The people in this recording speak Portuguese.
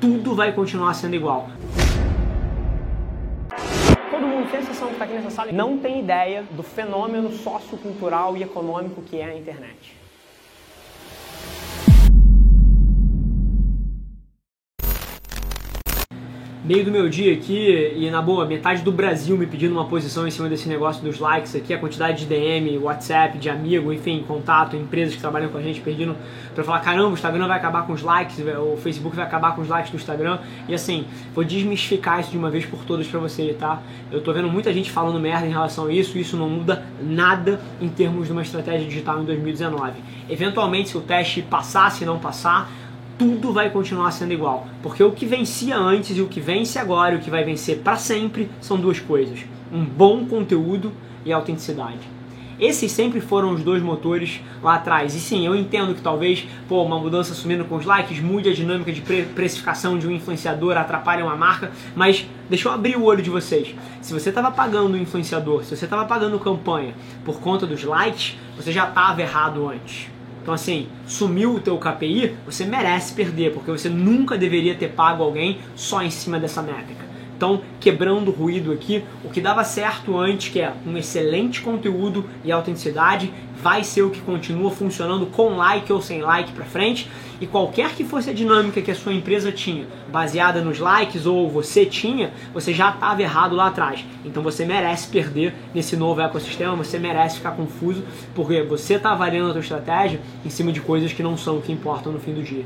tudo vai continuar sendo igual. Todo mundo, sem exceção que está aqui nessa sala, não tem ideia do fenômeno sociocultural e econômico que é a internet. Meio do meu dia aqui e na boa, metade do Brasil me pedindo uma posição em cima desse negócio dos likes aqui, a quantidade de DM, WhatsApp, de amigo, enfim, contato, empresas que trabalham com a gente pedindo para falar, caramba, o Instagram vai acabar com os likes, o Facebook vai acabar com os likes do Instagram. E assim, vou desmistificar isso de uma vez por todas para você, tá? Eu tô vendo muita gente falando merda em relação a isso, isso não muda nada em termos de uma estratégia digital em 2019. Eventualmente, se o teste passar, se não passar, tudo vai continuar sendo igual. Porque o que vencia antes e o que vence agora e o que vai vencer para sempre são duas coisas: um bom conteúdo e autenticidade. Esses sempre foram os dois motores lá atrás. E sim, eu entendo que talvez pô, uma mudança sumindo com os likes mude a dinâmica de pre precificação de um influenciador, atrapalhe uma marca, mas deixa eu abrir o olho de vocês. Se você estava pagando um influenciador, se você estava pagando campanha por conta dos likes, você já estava errado antes. Então assim, sumiu o teu KPI, você merece perder, porque você nunca deveria ter pago alguém só em cima dessa métrica. Então, quebrando o ruído aqui, o que dava certo antes, que é um excelente conteúdo e autenticidade, vai ser o que continua funcionando com like ou sem like para frente. E qualquer que fosse a dinâmica que a sua empresa tinha, baseada nos likes ou você tinha, você já estava errado lá atrás. Então você merece perder nesse novo ecossistema, você merece ficar confuso, porque você está avaliando a sua estratégia em cima de coisas que não são o que importam no fim do dia.